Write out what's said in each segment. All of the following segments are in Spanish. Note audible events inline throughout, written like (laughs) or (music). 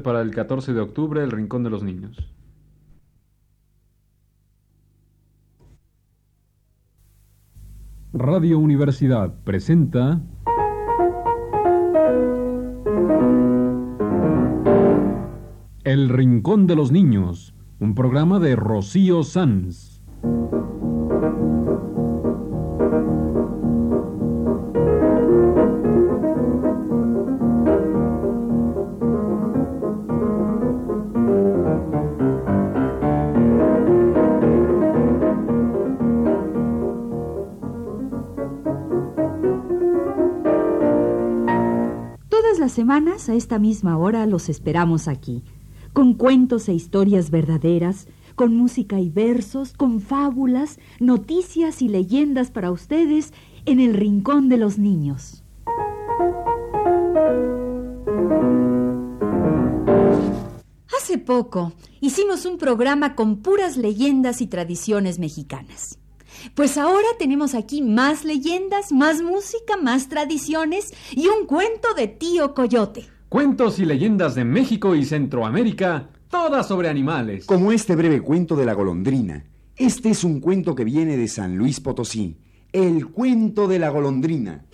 para el 14 de octubre, El Rincón de los Niños. Radio Universidad presenta El Rincón de los Niños, un programa de Rocío Sanz. Todas las semanas a esta misma hora los esperamos aquí, con cuentos e historias verdaderas, con música y versos, con fábulas, noticias y leyendas para ustedes en el Rincón de los Niños. Hace poco hicimos un programa con puras leyendas y tradiciones mexicanas. Pues ahora tenemos aquí más leyendas, más música, más tradiciones y un cuento de tío Coyote. Cuentos y leyendas de México y Centroamérica, todas sobre animales. Como este breve cuento de la golondrina. Este es un cuento que viene de San Luis Potosí. El cuento de la golondrina.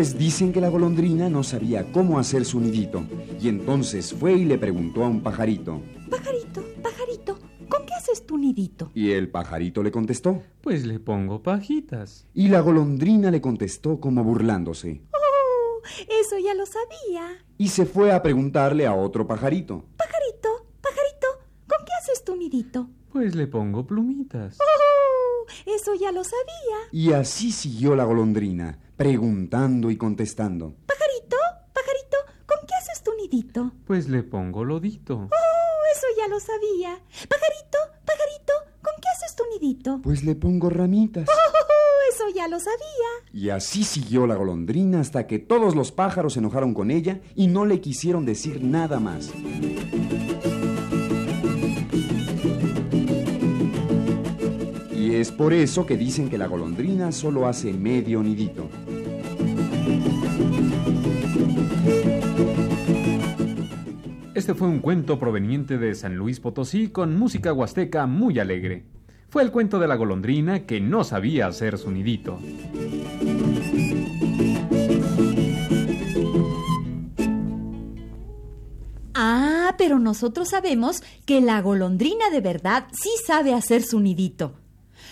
Pues dicen que la golondrina no sabía cómo hacer su nidito. Y entonces fue y le preguntó a un pajarito. Pajarito, pajarito, ¿con qué haces tu nidito? Y el pajarito le contestó. Pues le pongo pajitas. Y la golondrina le contestó como burlándose. ¡Oh! Eso ya lo sabía. Y se fue a preguntarle a otro pajarito. Pajarito, pajarito, ¿con qué haces tu nidito? Pues le pongo plumitas. ¡Oh! Eso ya lo sabía. Y así siguió la golondrina, preguntando y contestando. Pajarito, pajarito, ¿con qué haces tu nidito? Pues le pongo lodito. ¡Oh! Eso ya lo sabía. Pajarito, pajarito, ¿con qué haces tu nidito? Pues le pongo ramitas. ¡Oh! Eso ya lo sabía. Y así siguió la golondrina hasta que todos los pájaros se enojaron con ella y no le quisieron decir nada más. Es por eso que dicen que la golondrina solo hace medio nidito. Este fue un cuento proveniente de San Luis Potosí con música huasteca muy alegre. Fue el cuento de la golondrina que no sabía hacer su nidito. Ah, pero nosotros sabemos que la golondrina de verdad sí sabe hacer su nidito.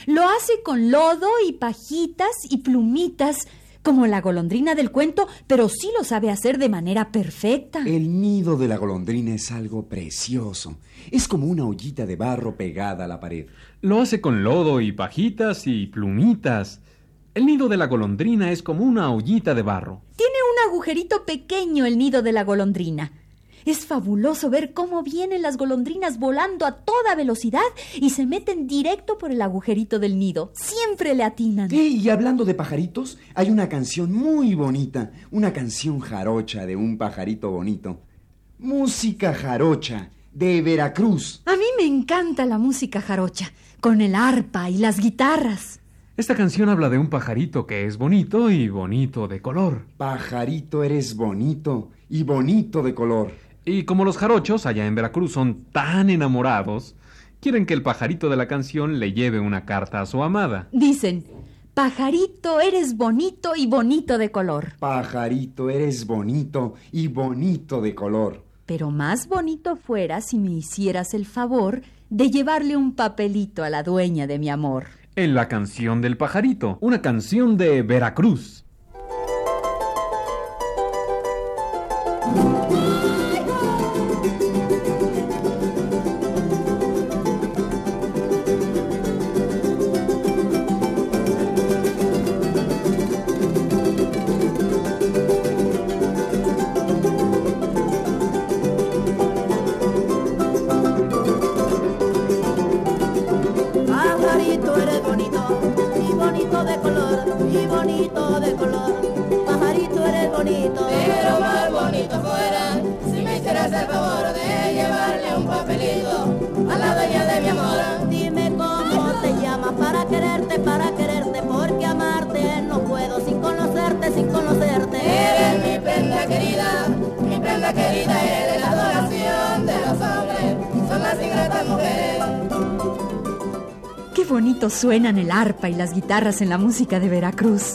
Lo hace con lodo y pajitas y plumitas, como la golondrina del cuento, pero sí lo sabe hacer de manera perfecta. El nido de la golondrina es algo precioso. Es como una ollita de barro pegada a la pared. Lo hace con lodo y pajitas y plumitas. El nido de la golondrina es como una ollita de barro. Tiene un agujerito pequeño el nido de la golondrina. Es fabuloso ver cómo vienen las golondrinas volando a toda velocidad y se meten directo por el agujerito del nido. Siempre le atinan. Y hablando de pajaritos, hay una canción muy bonita, una canción jarocha de un pajarito bonito. Música jarocha de Veracruz. A mí me encanta la música jarocha, con el arpa y las guitarras. Esta canción habla de un pajarito que es bonito y bonito de color. Pajarito eres bonito y bonito de color. Y como los jarochos allá en Veracruz son tan enamorados, quieren que el pajarito de la canción le lleve una carta a su amada. Dicen, pajarito, eres bonito y bonito de color. Pajarito eres bonito y bonito de color. Pero más bonito fuera si me hicieras el favor de llevarle un papelito a la dueña de mi amor. En la canción del pajarito, una canción de Veracruz. Bonito suenan el arpa y las guitarras en la música de Veracruz.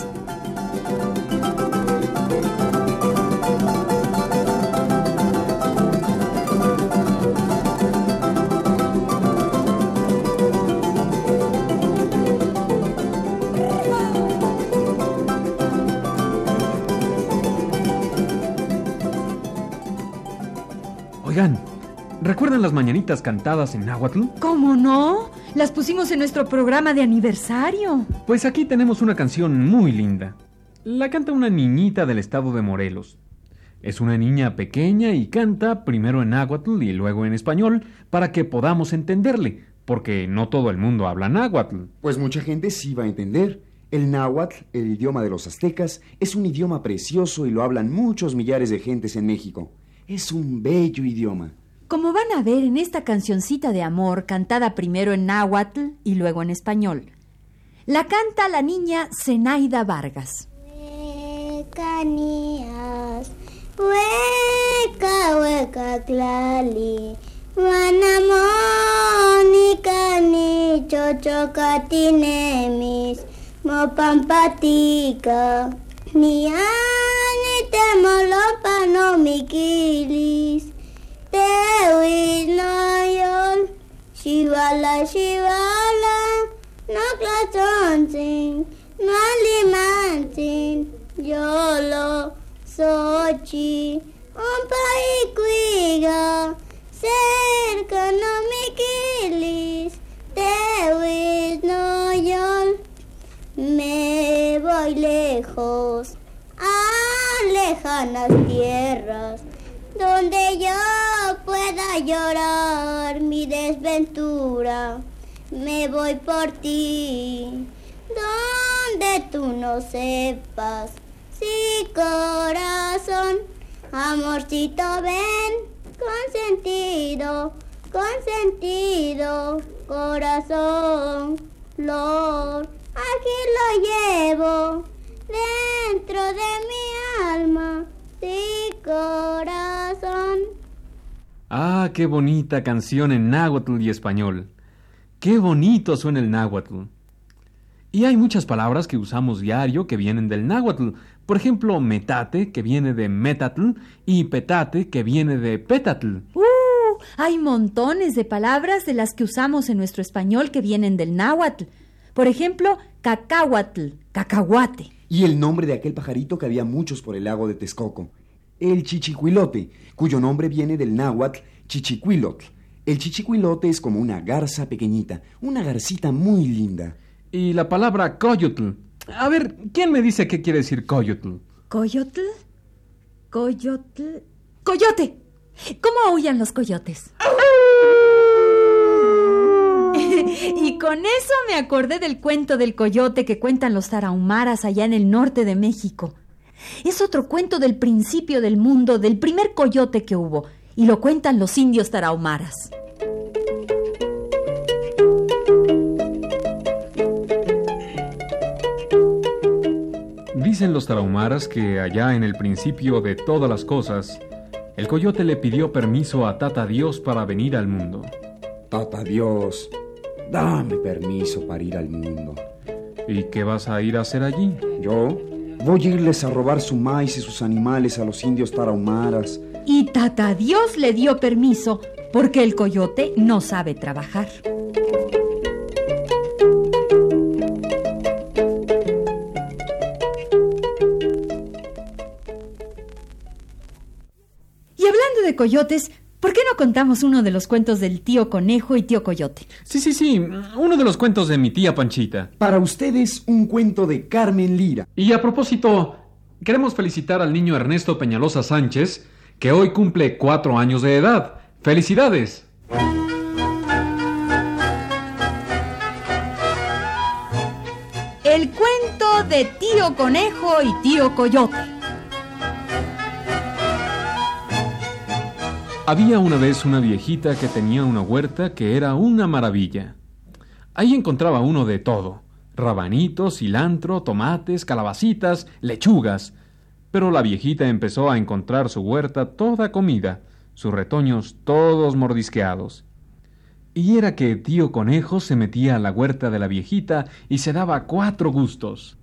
Oigan, ¿recuerdan las mañanitas cantadas en náhuatl? ¿Cómo no? Las pusimos en nuestro programa de aniversario. Pues aquí tenemos una canción muy linda. La canta una niñita del estado de Morelos. Es una niña pequeña y canta primero en náhuatl y luego en español para que podamos entenderle, porque no todo el mundo habla náhuatl. Pues mucha gente sí va a entender. El náhuatl, el idioma de los aztecas, es un idioma precioso y lo hablan muchos millares de gentes en México. Es un bello idioma. Como van a ver en esta cancioncita de amor cantada primero en náhuatl y luego en español. La canta la niña Zenaida Vargas. Canías, hueca, hueca, clali, manamoni, cani, chochocatinemis, mopampatica, ni miquilis, tewinoyol, shivala, shivala, no clatonsin, no alimantin, yolo, sochi, un paicuiga, cerca no miquilis, tewinoyol, me voy lejos a lejanas tierras llorar mi desventura. Me voy por ti, donde tú no sepas. Sí, corazón, amorcito, ven, consentido, consentido, corazón, Lord, aquí lo llevo Ah, qué bonita canción en náhuatl y español. Qué bonito suena el náhuatl. Y hay muchas palabras que usamos diario que vienen del náhuatl. Por ejemplo, metate, que viene de metatl, y petate, que viene de petatl. ¡Uh! Hay montones de palabras de las que usamos en nuestro español que vienen del náhuatl. Por ejemplo, cacahuatl, cacahuate. Y el nombre de aquel pajarito que había muchos por el lago de Texcoco. El chichicuilote, cuyo nombre viene del náhuatl chichicuilotl. El chichicuilote es como una garza pequeñita, una garcita muy linda. Y la palabra coyotl. A ver, ¿quién me dice qué quiere decir coyotl? ¿Coyotl? ¿Coyotl? ¡Coyote! ¿Cómo aullan los coyotes? (laughs) y con eso me acordé del cuento del coyote que cuentan los tarahumaras allá en el norte de México. Es otro cuento del principio del mundo, del primer coyote que hubo, y lo cuentan los indios tarahumaras. Dicen los tarahumaras que allá en el principio de todas las cosas, el coyote le pidió permiso a Tata Dios para venir al mundo. Tata Dios, dame permiso para ir al mundo. ¿Y qué vas a ir a hacer allí? Yo voy a irles a robar su maíz y sus animales a los indios tarahumaras. Y Tata Dios le dio permiso porque el coyote no sabe trabajar. Y hablando de coyotes, ¿por qué no contamos uno de los cuentos del tío conejo y tío coyote? Sí, sí, sí, uno de los cuentos de mi tía Panchita. Para ustedes, un cuento de Carmen Lira. Y a propósito, queremos felicitar al niño Ernesto Peñalosa Sánchez, que hoy cumple cuatro años de edad. ¡Felicidades! El cuento de tío conejo y tío coyote. Había una vez una viejita que tenía una huerta que era una maravilla. Ahí encontraba uno de todo. Rabanitos, cilantro, tomates, calabacitas, lechugas. Pero la viejita empezó a encontrar su huerta toda comida, sus retoños todos mordisqueados. Y era que tío conejo se metía a la huerta de la viejita y se daba cuatro gustos.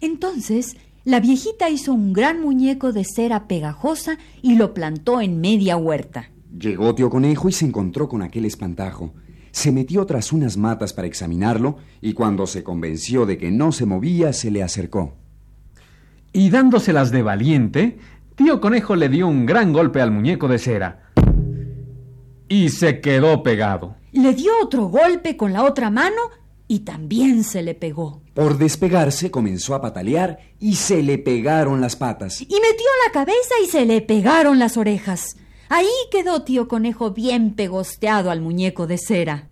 Entonces, la viejita hizo un gran muñeco de cera pegajosa y lo plantó en media huerta. Llegó tío conejo y se encontró con aquel espantajo. Se metió tras unas matas para examinarlo y cuando se convenció de que no se movía, se le acercó. Y dándoselas de valiente, tío conejo le dio un gran golpe al muñeco de cera. Y se quedó pegado. Le dio otro golpe con la otra mano y también se le pegó. Por despegarse comenzó a patalear y se le pegaron las patas. Y metió la cabeza y se le pegaron las orejas. Ahí quedó tío conejo bien pegosteado al muñeco de cera.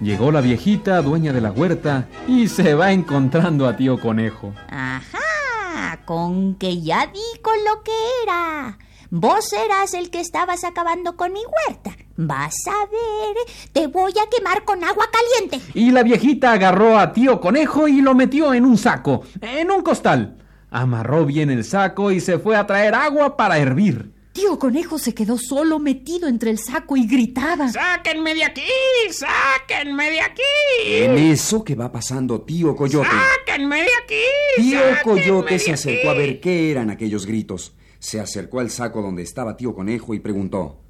Llegó la viejita, dueña de la huerta, y se va encontrando a tío conejo. Ajá, con que ya di con lo que era. Vos eras el que estabas acabando con mi huerta. Vas a ver, te voy a quemar con agua caliente. Y la viejita agarró a tío conejo y lo metió en un saco, en un costal. Amarró bien el saco y se fue a traer agua para hervir. Tío conejo se quedó solo metido entre el saco y gritaba. ¡Sáquenme de aquí! ¡Sáquenme de aquí! En eso que va pasando tío Coyote. ¡Sáquenme de aquí! Tío ¡Sáquenme Coyote se acercó a ver qué eran aquellos gritos. Se acercó al saco donde estaba tío Conejo y preguntó.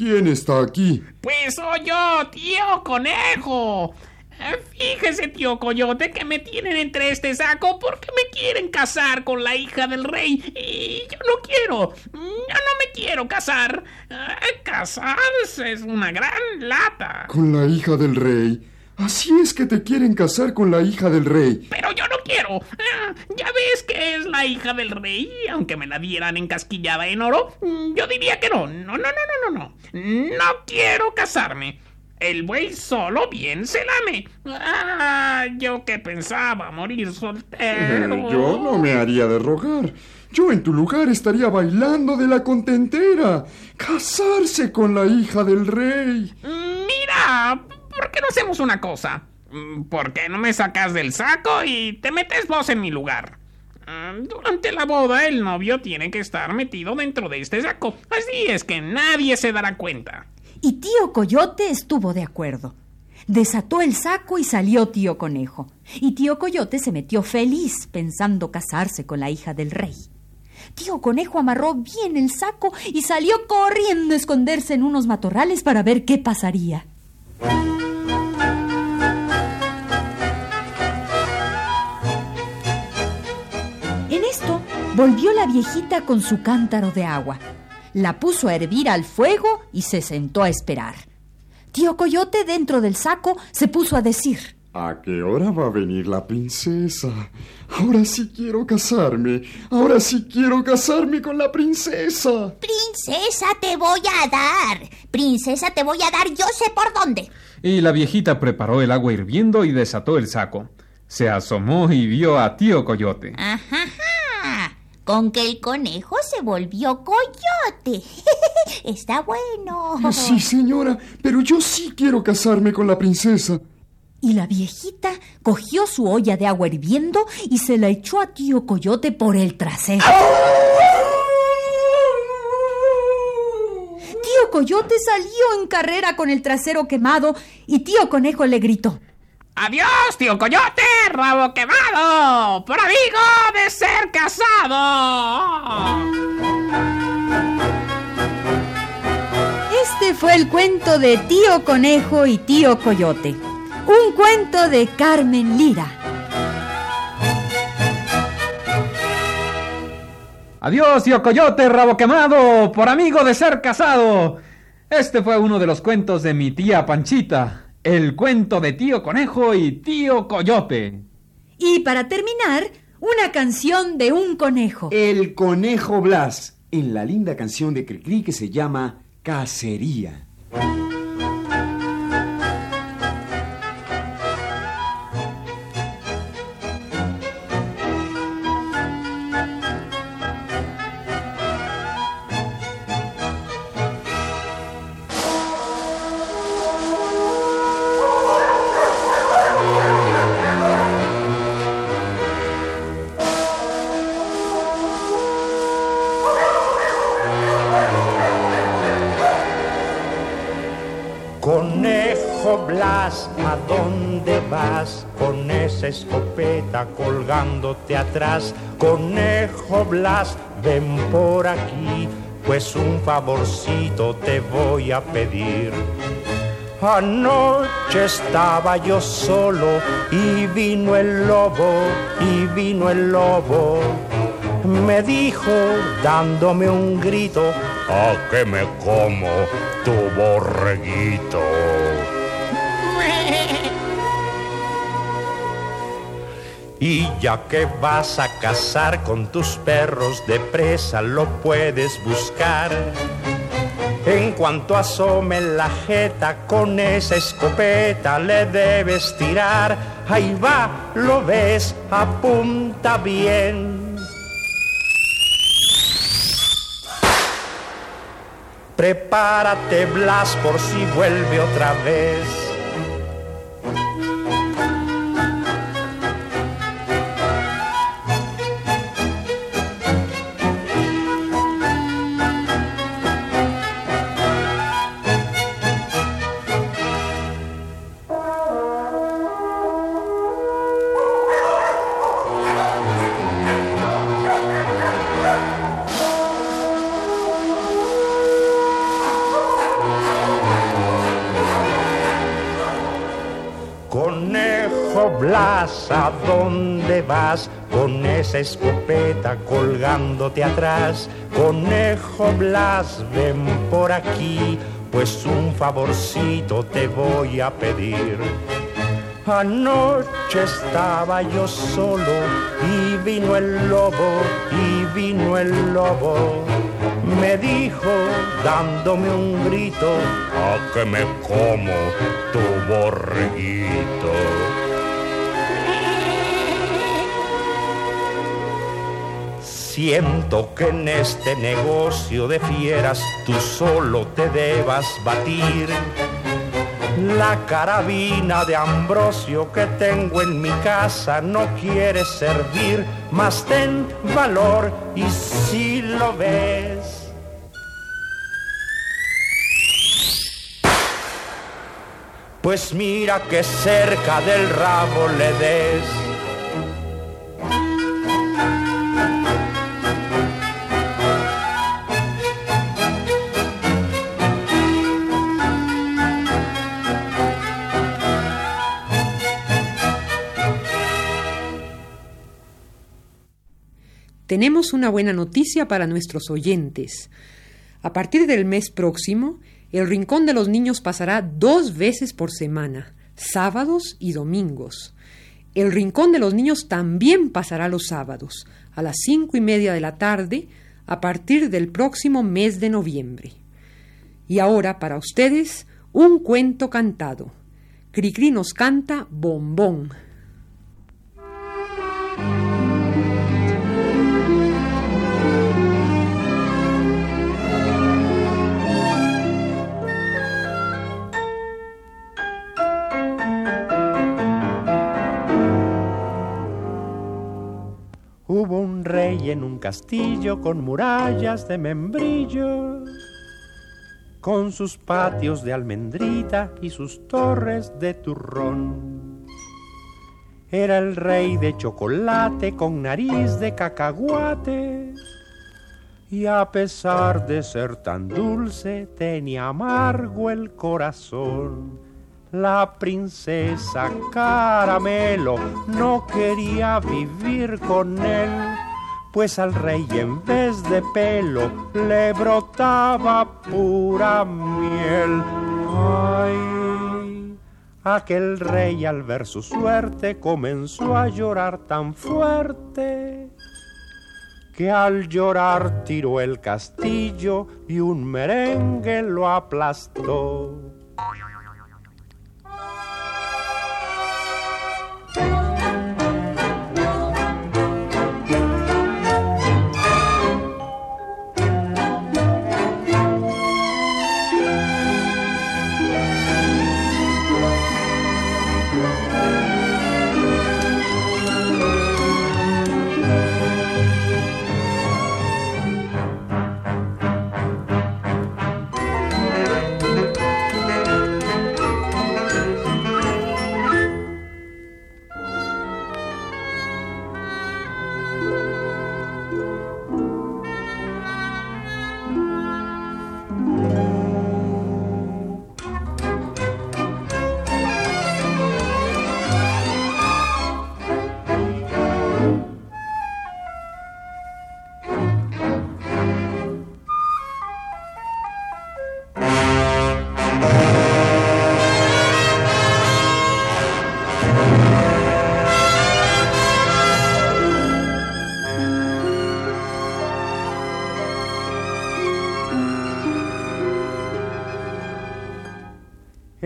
¿Quién está aquí? Pues soy yo, tío conejo. Eh, Fíjese, tío Coyote, que me tienen entre este saco porque me quieren casar con la hija del rey. Y yo no quiero. Yo no me quiero casar. Eh, Casarse es una gran lata. Con la hija del rey. Así es que te quieren casar con la hija del rey. Pero yo no quiero. Ah, Ya ves que es la hija del rey. Aunque me la dieran encasquillada en oro, mm, yo diría que no. No, no, no, no, no, no. No quiero casarme. El buey solo bien se lame. Ah, yo que pensaba morir soltero. Eh, Yo no me haría de rogar. Yo en tu lugar estaría bailando de la contentera. Casarse con la hija del rey. Mira, ¿por qué no hacemos una cosa? Mm, ¿Por qué no me sacas del saco y te metes vos en mi lugar? Ah, Durante la boda el novio tiene que estar metido dentro de este saco. Así es que nadie se dará cuenta. Y tío Coyote estuvo de acuerdo. Desató el saco y salió tío Conejo. Y tío Coyote se metió feliz pensando casarse con la hija del rey. Tío Conejo amarró bien el saco y salió corriendo a esconderse en unos matorrales para ver qué pasaría. Volvió la viejita con su cántaro de agua. La puso a hervir al fuego y se sentó a esperar. Tío Coyote dentro del saco se puso a decir. ¿A qué hora va a venir la princesa? Ahora sí quiero casarme. Ahora sí quiero casarme con la princesa. Princesa te voy a dar. Princesa te voy a dar, yo sé por dónde. Y la viejita preparó el agua hirviendo y desató el saco. Se asomó y vio a tío Coyote. Ajá. Con que el conejo se volvió coyote. (laughs) Está bueno. Sí, señora, pero yo sí quiero casarme con la princesa. Y la viejita cogió su olla de agua hirviendo y se la echó a tío Coyote por el trasero. Tío Coyote salió en carrera con el trasero quemado y tío Conejo le gritó. ¡Adiós, tío Coyote! ¡Rabo quemado! ¡Por amigo de ser casado! Este fue el cuento de tío Conejo y tío Coyote. Un cuento de Carmen Lira. Adiós, tío Coyote, rabo quemado, por amigo de ser casado. Este fue uno de los cuentos de mi tía Panchita, el cuento de tío Conejo y tío Coyote. Y para terminar, una canción de un conejo. El conejo Blas, en la linda canción de Cricri que se llama Cacería. Escopeta colgándote atrás? Conejo Blas, ven por aquí, pues un favorcito te voy a pedir. Anoche estaba yo solo y vino el lobo, y vino el lobo. Me dijo dándome un grito, ¿a que me como tu borreguito? Y ya que vas a cazar con tus perros de presa, lo puedes buscar. En cuanto asome la jeta con esa escopeta le debes tirar. Ahí va, lo ves, apunta bien. Prepárate, Blas, por si vuelve otra vez. Esa escopeta colgándote atrás? Conejo Blas, ven por aquí, pues un favorcito te voy a pedir. Anoche estaba yo solo y vino el lobo, y vino el lobo. Me dijo, dándome un grito, a que me como tu borreguito. Siento que en este negocio de fieras tú solo te debas batir. La carabina de Ambrosio que tengo en mi casa no quiere servir, mas ten valor y si lo ves. Pues mira que cerca del rabo le des. Tenemos una buena noticia para nuestros oyentes. A partir del mes próximo, el Rincón de los Niños pasará dos veces por semana, sábados y domingos. El Rincón de los Niños también pasará los sábados, a las cinco y media de la tarde, a partir del próximo mes de noviembre. Y ahora, para ustedes, un cuento cantado. Cricri nos canta Bombón. Castillo con murallas de membrillo, con sus patios de almendrita y sus torres de turrón. Era el rey de chocolate con nariz de cacahuate. Y a pesar de ser tan dulce, tenía amargo el corazón. La princesa Caramelo no quería vivir con él, pues al rey en vez de pelo le brotaba pura miel. Ay, aquel rey al ver su suerte comenzó a llorar tan fuerte que al llorar tiró el castillo y un merengue lo aplastó.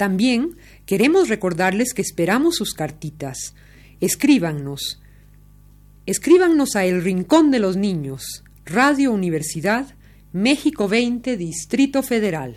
También queremos recordarles que esperamos sus cartitas. Escríbanos. Escríbanos a El Rincón de los Niños, Radio Universidad, México 20, Distrito Federal.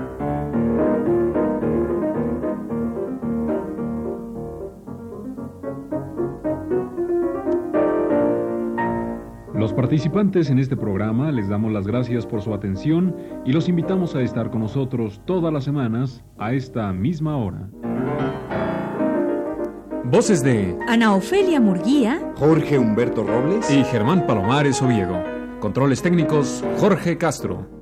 Participantes en este programa les damos las gracias por su atención y los invitamos a estar con nosotros todas las semanas a esta misma hora. Voces de Ana Ofelia Murguía Jorge Humberto Robles y Germán Palomares Oviego. Controles técnicos Jorge Castro.